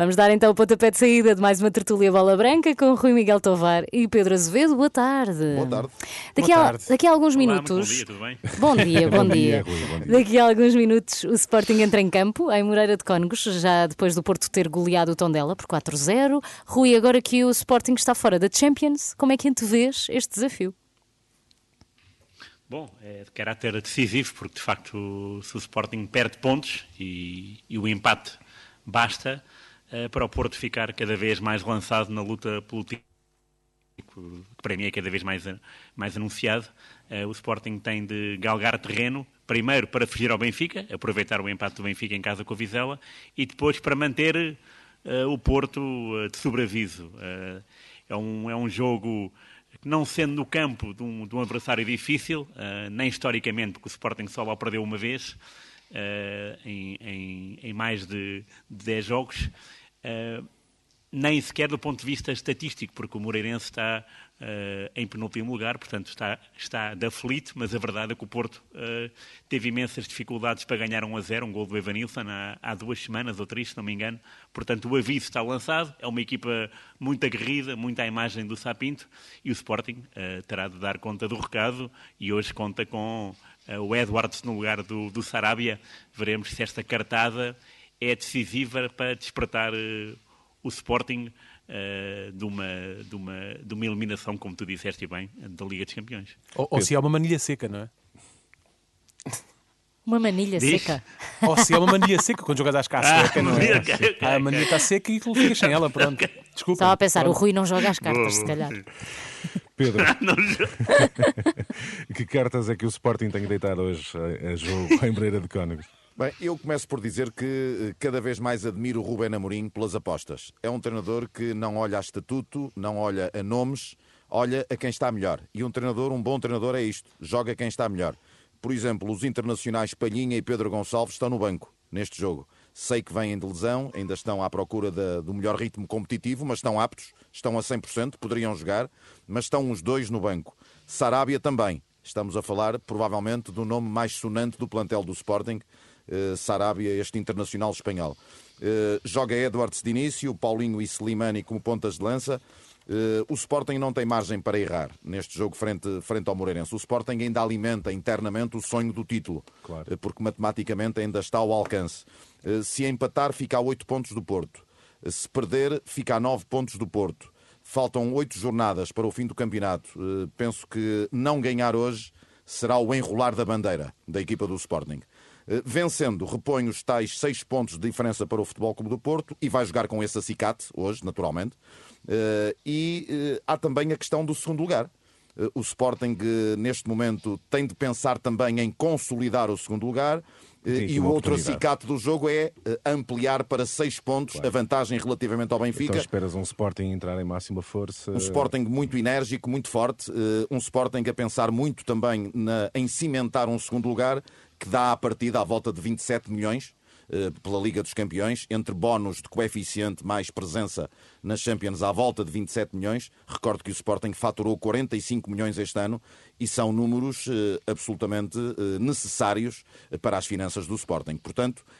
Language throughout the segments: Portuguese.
Vamos dar então o pontapé de saída de mais uma tertúlia bola branca com Rui Miguel Tovar e Pedro Azevedo. Boa tarde. Boa tarde. Daqui, Boa a, tarde. daqui a alguns Olá, minutos. bom dia, tudo bem? Bom dia, bom, Bom dia. dia, Rui, bom dia. Daqui a alguns minutos o Sporting entra em campo, em Moreira de Cónegos, já depois do Porto ter goleado o Tondela por 4-0. Rui, agora que o Sporting está fora da Champions, como é que antevês este desafio? Bom, é de caráter decisivo, porque de facto se o Sporting perde pontos e, e o empate basta para o Porto ficar cada vez mais lançado na luta pelo título, que para mim é cada vez mais, mais anunciado. Eh, o Sporting tem de galgar terreno, primeiro para fugir ao Benfica, aproveitar o empate do Benfica em casa com o Vizela, e depois para manter eh, o Porto eh, de sobreaviso. Eh, é, um, é um jogo que não sendo no campo de um, de um adversário difícil, eh, nem historicamente, porque o Sporting só lá perdeu uma vez eh, em, em- em mais de, de 10 jogos, eh, nem sequer do ponto de vista estatístico, porque o Moreirense está eh, em penúltimo lugar, portanto está, está de aflito, mas a verdade é que o Porto eh, teve imensas dificuldades para ganhar 1 a 0, um gol do Evanilson há, há duas semanas ou três, se não me engano. Portanto, o aviso está lançado, é uma equipa muito aguerrida, muito à imagem do Sapinto, e o Sporting eh, terá de dar conta do recado, e hoje conta com o Edwards no lugar do, do Sarabia. Veremos se esta cartada é decisiva para despertar eh, o Sporting eh, de, uma, de, uma, de uma eliminação, como tu disseste bem, da Liga dos Campeões. Ou, ou se é uma manilha seca, não é? Uma manilha Diz? seca. Ou se é uma manilha seca, quando jogas às Ah, cascas, não é? ok, ok, Ah, a manilha está seca e tu ficas sem ela, pronto. Desculpa. Estava a pensar, o Pronto. Rui não joga as cartas, se calhar. Pedro, Não, que cartas é que o Sporting tem deitado hoje a, a jogo em Breira de Cónegos? Bem, eu começo por dizer que eh, cada vez mais admiro o Rubén Amorim pelas apostas. É um treinador que não olha a estatuto, não olha a nomes, olha a quem está melhor. E um treinador, um bom treinador é isto, joga quem está melhor. Por exemplo, os internacionais Palhinha e Pedro Gonçalves estão no banco neste jogo. Sei que vêm de lesão, ainda estão à procura do melhor ritmo competitivo, mas estão aptos, estão a 100%, poderiam jogar, mas estão os dois no banco. Sarabia também. Estamos a falar, provavelmente, do nome mais sonante do plantel do Sporting, Sarabia, este internacional espanhol. Eh, joga Edwards de início, Paulinho e Slimani como pontas de lança. Eh, o Sporting não tem margem para errar neste jogo frente, frente ao Moreirense. O Sporting ainda alimenta internamente o sonho do título, Claro. eh, porque matematicamente ainda está ao alcance. Eh, se empatar, fica a 8 pontos do Porto. Eh, Se perder, fica a 9 pontos do Porto. Faltam oito jornadas para o fim do campeonato. Eh, Penso que não ganhar hoje será o enrolar da bandeira da equipa do Sporting. Eh, Vencendo, repõe os tais seis pontos de diferença para o Futebol Clube do Porto e vai jogar com esse acicate hoje, naturalmente. Eh, E eh, há também a questão do segundo lugar. O Sporting, neste momento, tem de pensar também em consolidar o segundo lugar. E o outro acicate do jogo é eh, ampliar para seis pontos a vantagem relativamente ao Benfica. Então esperas um Sporting entrar em máxima força? Um Sporting muito enérgico, muito forte, eh, um Sporting a pensar muito também na- em cimentar um segundo lugar que dá à partida à volta de 27 milhões pela Liga dos Campeões, entre bónus de coeficiente mais presença nas Champions à volta de 27 milhões. Recordo que o Sporting faturou 45 milhões este ano e são números eh, absolutamente eh, necessários eh, para as finanças do Sporting. Portanto, eh,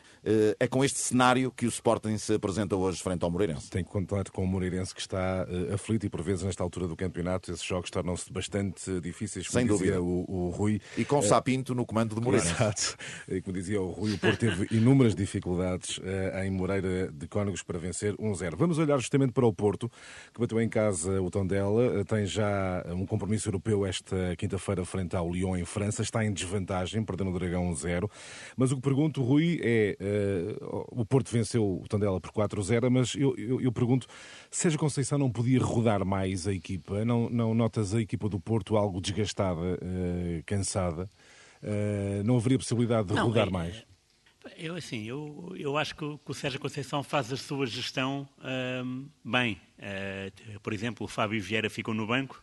é com este cenário que o Sporting se apresenta hoje frente ao Moreirense. Tem que contar com o Moreirense que está eh, aflito e por vezes nesta altura do campeonato esses jogos tornam-se bastante eh, difíceis, como Sem dizia dúvida. o, o Rui. E com Sapinto no comando de Moreirense. Exato. E como dizia o Rui, o Porto teve inúmeras dificuldades eh, em Moreira de Cónegos para vencer 1-0. Vamos olhar justamente para o Porto, que bateu em casa o Tondela, eh, tem já um compromisso europeu esta quinta-feira frente ao Lyon em França, está em desvantagem, perdendo o Dragão 1-0. Mas o que pergunto, Rui, é eh, o Porto venceu o Tondela por 4-0, mas eu, eu, eu pergunto, Sérgio Conceição não podia rodar mais a equipa? Não, não notas a equipa do Porto algo desgastada, eh, cansada? Eh, não haveria possibilidade de Não, rodar é- mais? Eu, assim, eu, eu acho que, o- que o Sérgio Conceição faz a sua gestão ahm, bem. Por exemplo, o Fábio Vieira ficou no banco,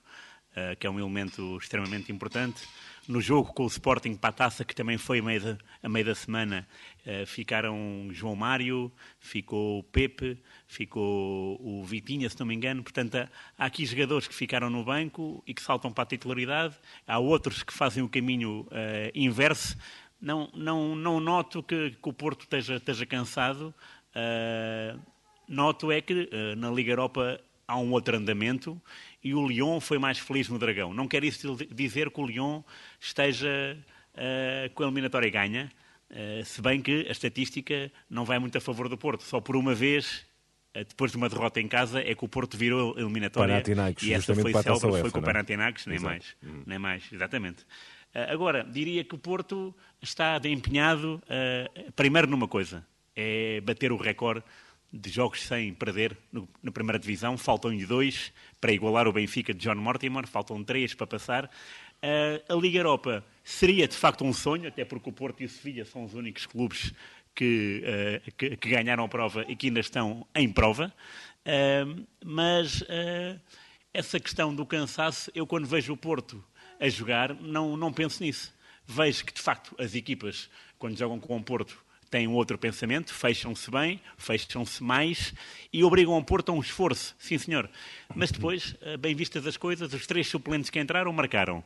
que é um elemento extremamente importante. No jogo com o Sporting para a taça, que também foi a meio da, a meio da semana, eh, ficaram João Mário, ficou o Pepe, ficou o Vitinha, se não me engano. Portanto, há, aqui jogadores que ficaram no banco e que saltam para a titularidade. Há outros que fazem o caminho eh, inverso. Não, não, não noto que, que o Porto esteja, esteja cansado. ah, noto é que uh, na Liga Europa há um outro andamento e o Lyon foi mais feliz no Dragão. Não quer isso dizer que o Lyon esteja uh, com a eliminatória ganha, uh, se bem que a estatística não vai muito a favor do Porto. Só por uma vez, uh, depois de uma derrota em casa, é que o Porto virou a eliminatória. e essa foi célebre, foi com o é? Panathinaikos, nem Exato. mais. Uhum. Nem mais, exatamente. agora, diria que o Porto está empenhado, primeiro numa coisa, é bater o recorde de jogos sem perder no, na primeira divisão. Faltam-lhe dois para igualar o Benfica de John Mortimer, faltam três para passar. Uh, a Liga Europa seria de facto um sonho, até porque o Porto e o Sevilha são os únicos clubes que, uh, que, que, ganharam a prova e que ainda estão em prova. Uh, mas essa questão do cansaço, eu quando vejo o Porto a jogar, não, não penso nisso. Vejo que de facto as equipas, quando jogam com o Porto, têm um outro pensamento, fecham-se bem, fecham-se mais e obrigam o Porto a um esforço, sim senhor. Mas depois, eh, bem vistas as coisas, os três suplentes que entraram marcaram.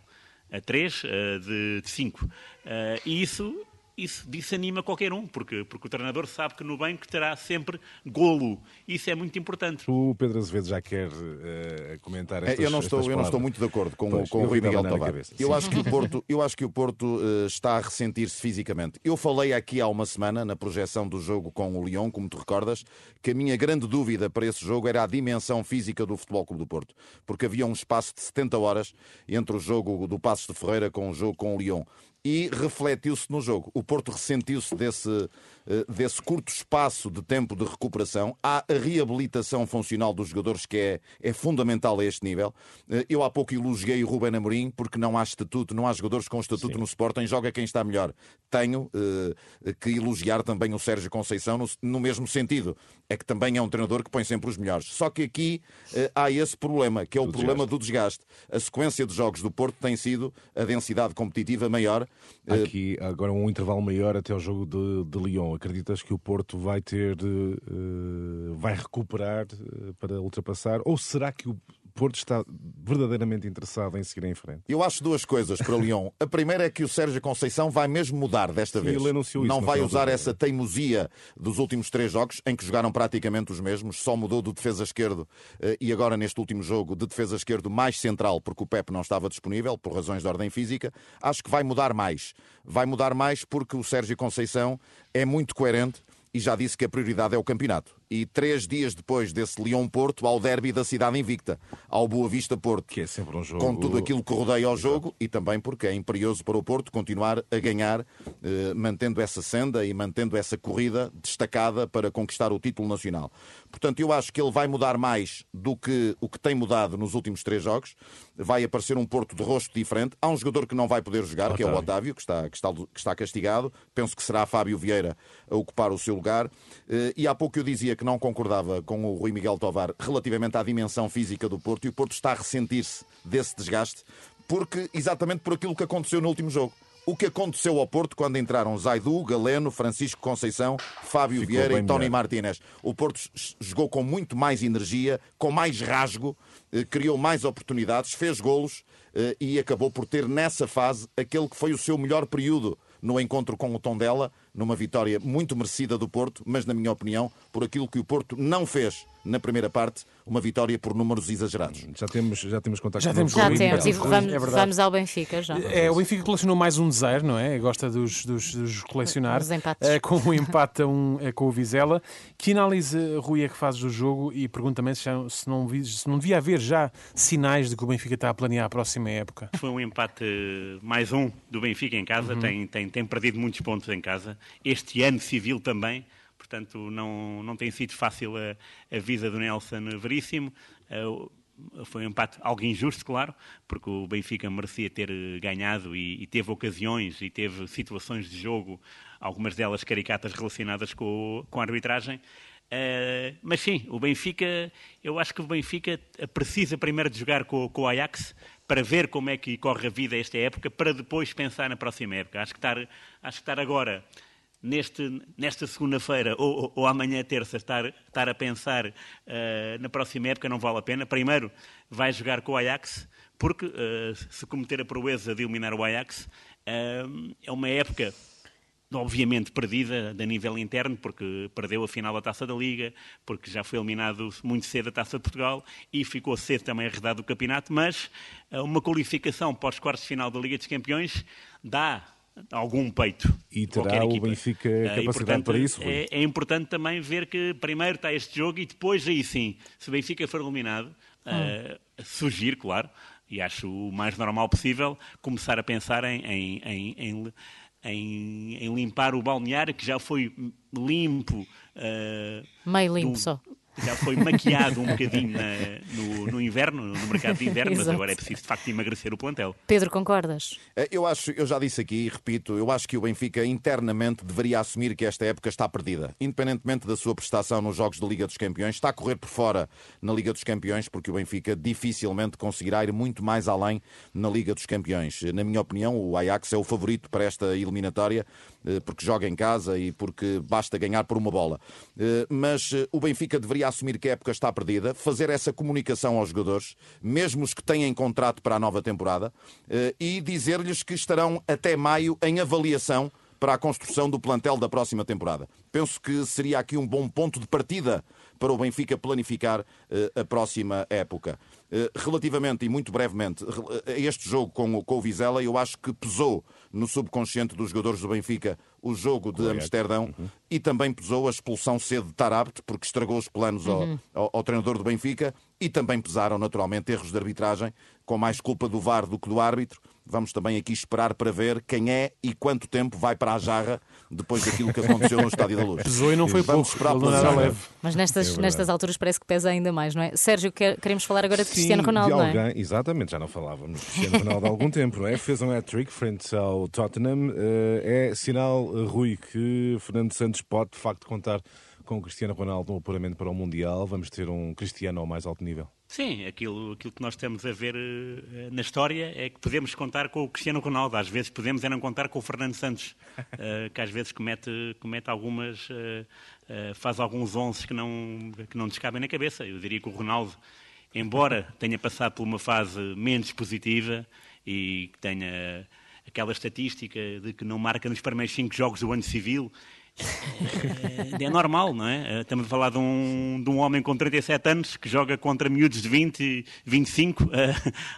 A três eh, de cinco. Eh, e isso isso desanima qualquer um, porque, porque o treinador sabe que no banco terá sempre golo. Isso é muito importante. O Pedro Azevedo já quer uh, comentar estas, eu não estou Eu não estou muito de acordo com, pois, com o Rui Miguel Tavares. Eu, acho que o Porto, eu acho que o Porto uh, está a ressentir-se fisicamente. Eu falei aqui há uma semana, na projeção do jogo com o Lyon, como te recordas, que a minha grande dúvida para esse jogo era a dimensão física do Futebol Clube do Porto. Porque havia um espaço de 70 horas entre o jogo do Passos de Ferreira com o jogo com o Lyon e refletiu-se no jogo. O Porto ressentiu-se desse, eh, desse curto espaço de tempo de recuperação. Há a reabilitação funcional dos jogadores que é, é fundamental a este nível. Eh, eu há pouco elogiei o Ruben Amorim porque não há estatuto, não há jogadores com estatuto Sim. no Sporting, joga quem está melhor. Tenho uh, que elogiar também o Sérgio Conceição no, no, mesmo sentido. É que também é um treinador que põe sempre os melhores. Só que aqui uh, há esse problema, que é o do problema desgaste. do desgaste. A sequência de jogos do Porto tem sido a densidade competitiva maior Aqui agora um intervalo maior até o jogo de, de Lyon. Acreditas que o Porto vai ter, uh, vai recuperar uh, para ultrapassar? Ou será que o Porto está verdadeiramente interessado em seguir em frente? Eu acho duas coisas para Lyon. A primeira é que o Sérgio Conceição vai mesmo mudar desta Sim, vez. Ele anunciou não isso vai usar essa teimosia dos últimos três jogos, em que jogaram praticamente os mesmos, só mudou do defesa esquerdo eh, e agora neste último jogo de defesa esquerdo mais central, porque o Pep não estava disponível por razões de ordem física. Acho que vai mudar mais. Vai mudar mais porque o Sérgio Conceição é muito coerente e já disse que a prioridade é o campeonato e três dias depois desse Leão-Porto ao derby da cidade invicta, ao Boa Vista-Porto. Que é sempre um jogo... Com tudo aquilo que rodeia ao jogo e também porque é imperioso para o Porto continuar a ganhar, eh, mantendo essa senda e mantendo essa corrida destacada para conquistar o título nacional. Portanto, eu acho que ele vai mudar mais do que o que tem mudado nos últimos três jogos. Vai aparecer um Porto de rosto diferente. Há um jogador que não vai poder jogar, Otávio. que é o Otávio, que está, que, está, que está castigado. Penso que será Fábio Vieira a ocupar o seu lugar. Eh, e há pouco eu dizia que não concordava com o Rui Miguel Tovar relativamente à dimensão física do Porto e o Porto está a ressentir-se desse desgaste porque exatamente por aquilo que aconteceu no último jogo. O que aconteceu ao Porto quando entraram Zaidu, Galeno, Francisco Conceição, Fábio Ficou Vieira e Tony melhor. Martínez. O Porto jogou com muito mais energia, com mais rasgo, eh, criou mais oportunidades, fez golos eh, e acabou por ter nessa fase aquele que foi o seu melhor período no encontro com o Tondela, numa vitória muito merecida do Porto, mas, na minha opinião, por aquilo que o Porto não fez na primeira parte, uma vitória por números exagerados. Já temos, já temos contato já com temos, Já temos, e vamos, é vamos ao Benfica já. É, o Benfica colecionou mais um zero, não é? Gosta dos, dos, dos colecionar. Os empates. É, com o empate um, é, com o Vizela. Que análise, Rui, é que fazes do jogo e pergunta também se, já, se, não, se não devia haver já sinais de que o Benfica está a planear a próxima época? Foi um empate mais um do Benfica em casa, uhum. tem, tem, tem perdido muitos pontos em casa. Este ano civil também portanto não, não tem sido fácil a, a vida do Nelson Veríssimo. Uh, foi um empate algo injusto, claro, porque o Benfica merecia ter ganhado e, e, teve ocasiões e teve situações de jogo, algumas delas caricatas relacionadas com, com a arbitragem. Uh, mas sim, o Benfica, eu acho que o Benfica precisa primeiro de jogar com, com o Ajax para ver como é que corre a vida esta época, para depois pensar na próxima época. Acho que estar, acho que estar agora neste, nesta segunda-feira ou, ou, ou, amanhã, terça, estar, estar a pensar uh, na próxima época não vale a pena. Primeiro, vai jogar com o Ajax, porque uh, se cometer a proeza de eliminar o Ajax, uh, é uma época obviamente perdida a nível interno, porque perdeu a final da Taça da Liga, porque já foi eliminado muito cedo a Taça de Portugal e ficou cedo também arredado do campeonato, mas uma qualificação para os quartos de final da Liga dos Campeões dá algum peito. E terá o Benfica capacidade e, portanto, para isso? É, é, importante também ver que primeiro está este jogo e depois aí sim, se o Benfica for eliminado, hum. uh, surgir, claro, e acho o mais normal possível, começar a pensar em, em, em, em em, em, limpar o balneário que já foi limpo. Uh, Meio limpo do, só já foi maquiado um bocadinho na, no, no, inverno, no mercado de inverno, mas agora é preciso de facto emagrecer o plantel. Pedro, concordas? Eh, eu acho, eu já disse aqui e repito, eu acho que o Benfica internamente deveria assumir que esta época está perdida. Independentemente da sua prestação nos jogos da Liga dos Campeões, está a correr por fora na Liga dos Campeões, porque o Benfica dificilmente conseguirá ir muito mais além na Liga dos Campeões. Na minha opinião, o Ajax é o favorito para esta eliminatória, porque joga em casa e porque basta ganhar por uma bola. Eh, mas eh, o Benfica deveria assumir que a época está perdida, fazer essa comunicação aos jogadores, mesmo os que têm contrato para a nova temporada, e dizer-lhes que estarão até maio em avaliação para a construção do plantel da próxima temporada. Penso que seria aqui um bom ponto de partida para o Benfica planificar a próxima época. Relativamente e muito brevemente a este jogo com o, com o Vizela, eu acho que pesou no subconsciente dos jogadores do Benfica o jogo de Correto. Amsterdão uhum. e também pesou a expulsão cedo de Tarabt, porque estragou os planos uhum. ao, ao, ao, treinador do Benfica e também pesaram naturalmente erros de arbitragem, com mais culpa do VAR do que do árbitro. Vamos também aqui esperar para ver quem é e quanto tempo vai para a jarra depois daquilo que aconteceu no Estádio da Luz. Pesou e não foi Vamos pouco, esperar pela leve. Mas nestas, é nestas alturas parece que pesa ainda mais, não é? Sérgio, queremos falar agora de Sim, Cristiano Ronaldo, de alguém, não é? Exatamente, já não falávamos de Cristiano Ronaldo há algum tempo, não é? Fez um hat-trick frente ao Tottenham. Eh, é sinal, eh, Rui, que Fernando Santos pode de facto contar com o Cristiano Ronaldo no apuramento para o Mundial. Vamos ter um Cristiano ao mais alto nível. Sim, aquilo, aquilo que nós temos a ver uh, na história é que podemos contar com o Cristiano Ronaldo, às vezes podemos é não contar com o Fernando Santos, uh, que às vezes comete, comete algumas, uh, faz alguns onces que não, que não descabem na cabeça. Eu diria que o Ronaldo, embora tenha passado por uma fase menos positiva e que tenha aquela estatística de que não marca nos primeiros cinco jogos do ano civil, é, é, normal, não é? Eh, estamos a falar de um, de um homem com 37 anos que joga contra miúdos de 20, 25. Uh,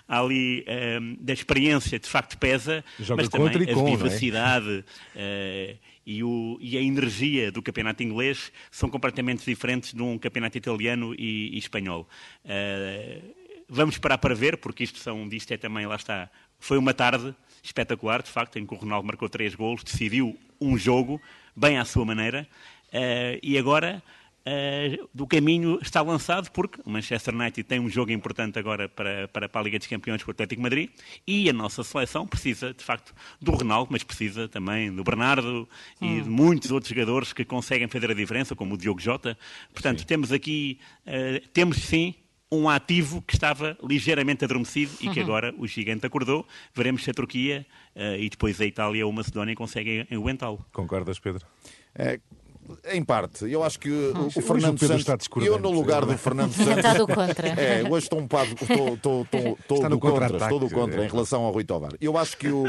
ali uh, da experiência de facto pesa, joga mas também a com, é? vivacidade é? uh, e, o, e, a energia do campeonato inglês são completamente diferentes de um campeonato italiano e, e espanhol. Uh, vamos esperar para ver, porque isto, são, isto é também, lá está, foi uma tarde espetacular, de facto, em que o Ronaldo marcou três golos, decidiu um jogo, bem à sua maneira, uh, e agora uh, do caminho está lançado porque o Manchester United tem um jogo importante agora para, para, para a Liga dos Campeões com o Atlético Madrid e a nossa seleção precisa, de facto, do Ronaldo, mas precisa também do Bernardo hum. e de muitos outros jogadores que conseguem fazer a diferença, como o Diogo Jota. Portanto, sim. temos aqui, uh, temos sim um ativo que estava ligeiramente adormecido e que uhum. agora o gigante acordou. Veremos se a Turquia uh, e depois a Itália ou a Macedónia conseguem aguentá-lo. Concordas, Pedro? É, em parte, eu acho que o, o Fernando o Santos. eu, no lugar do Fernando Santos. Está do contra. É, hoje estou um bocado. Estou, estou, estou, estou do contra, estou do contra em relação ao Rui Tovar. Eu acho que o,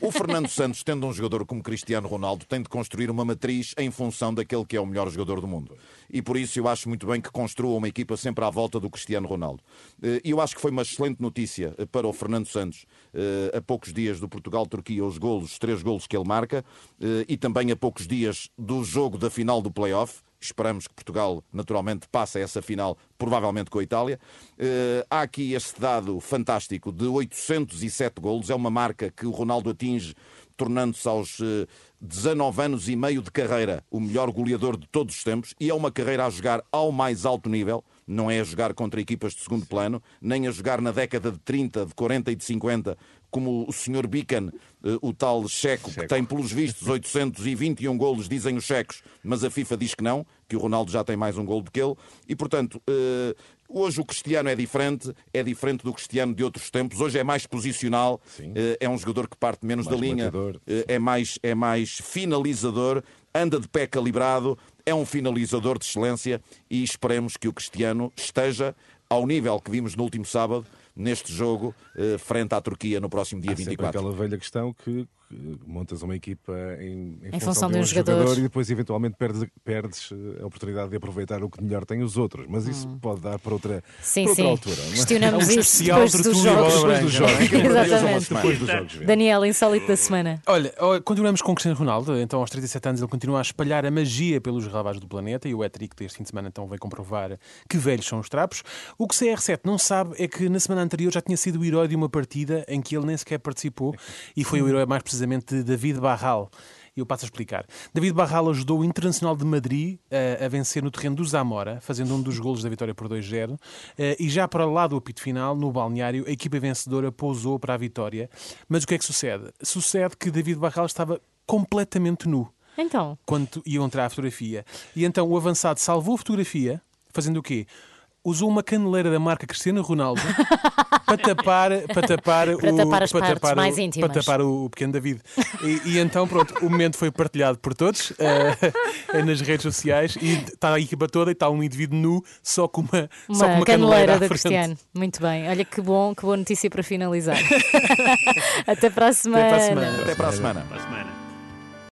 o Fernando Santos, tendo um jogador como Cristiano Ronaldo, tem de construir uma matriz em função daquele que é o melhor jogador do mundo. E por isso eu acho muito bem que construa uma equipa sempre à volta do Cristiano Ronaldo. Eh, e eu acho que foi uma excelente notícia eh, para o Fernando Santos, eh, a poucos dias do Portugal-Turquia, os golos, os três golos que ele marca, e também a poucos dias do jogo da final do play-off. Esperamos que Portugal, naturalmente, passe a essa final, provavelmente com a Itália. Uh, há aqui este dado fantástico de 807 golos. É uma marca que o Ronaldo atinge, tornando-se aos uh, 19 anos e meio de carreira o melhor goleador de todos os tempos. E é uma carreira a jogar ao mais alto nível. Não é a jogar contra equipas de segundo plano, nem a jogar na década de 30, de 40 e de 50, como o Sr. Bican, eh, o tal checo, que tem, pelos vistos, 821 golos, dizem os checos, mas a FIFA diz que não, que o Ronaldo já tem mais um golo do que ele. E, portanto, eh, hoje o Cristiano é diferente, é diferente do Cristiano de outros tempos. Hoje é mais posicional, Sim. Eh, é um jogador que parte menos mais da linha, é mais, é mais finalizador, anda de pé calibrado, é um finalizador de excelência e esperemos que o Cristiano esteja ao nível que vimos no último sábado neste jogo eh, frente à Turquia no próximo dia Há sempre 24. aquela velha questão que, que montas uma equipa em, Em função de um jogador. e depois eventualmente perdes, perdes eh, a oportunidade de aproveitar o que melhor tem os outros. Mas isso pode dar para outra, Sim, para outra sim. altura. não é? Questionamos É um isso especial depois dos jogos. Depois dos jogos. Exatamente. Depois dos jogos. vê. Daniela, insólito da semana. Olha, continuamos com o Cristiano Ronaldo. Então, aos 37 anos, ele continua a espalhar a magia pelos ravados do planeta e o hat-trick deste fim de semana então veio comprovar que velhos são os trapos. O que CR7 não sabe é que na semana anterior já tinha sido o herói de uma partida em que ele nem sequer participou e foi o herói mais precisamente de David Barral. Eu passo a explicar. David Barral ajudou o Internacional de Madrid eh, a vencer no terreno do Zamora, fazendo um dos golos da vitória por 2-0. Eh, e já para lá do apito final, no balneário, a equipa vencedora pousou para a vitória. Mas o que é que sucede? Sucede que David Barral estava completamente nu Então, quando iam entrar a fotografia. E então o avançado salvou a fotografia, fazendo o quê? Usou uma caneleira da marca Cristiano Ronaldo para tapar, para tapar, Para o, tapar as partes tapar mais o, íntimas. Para tapar o, pequeno David. E, e então, pronto, o momento foi partilhado por todos eh, nas redes sociais e está a equipa toda e está um indivíduo nu só com uma, só com uma uma caneleira à da. Cristiano. Muito bem. Olha que bom, que boa notícia para finalizar. Até para a semana. Até para a semana. Até para a semana. Para a semana.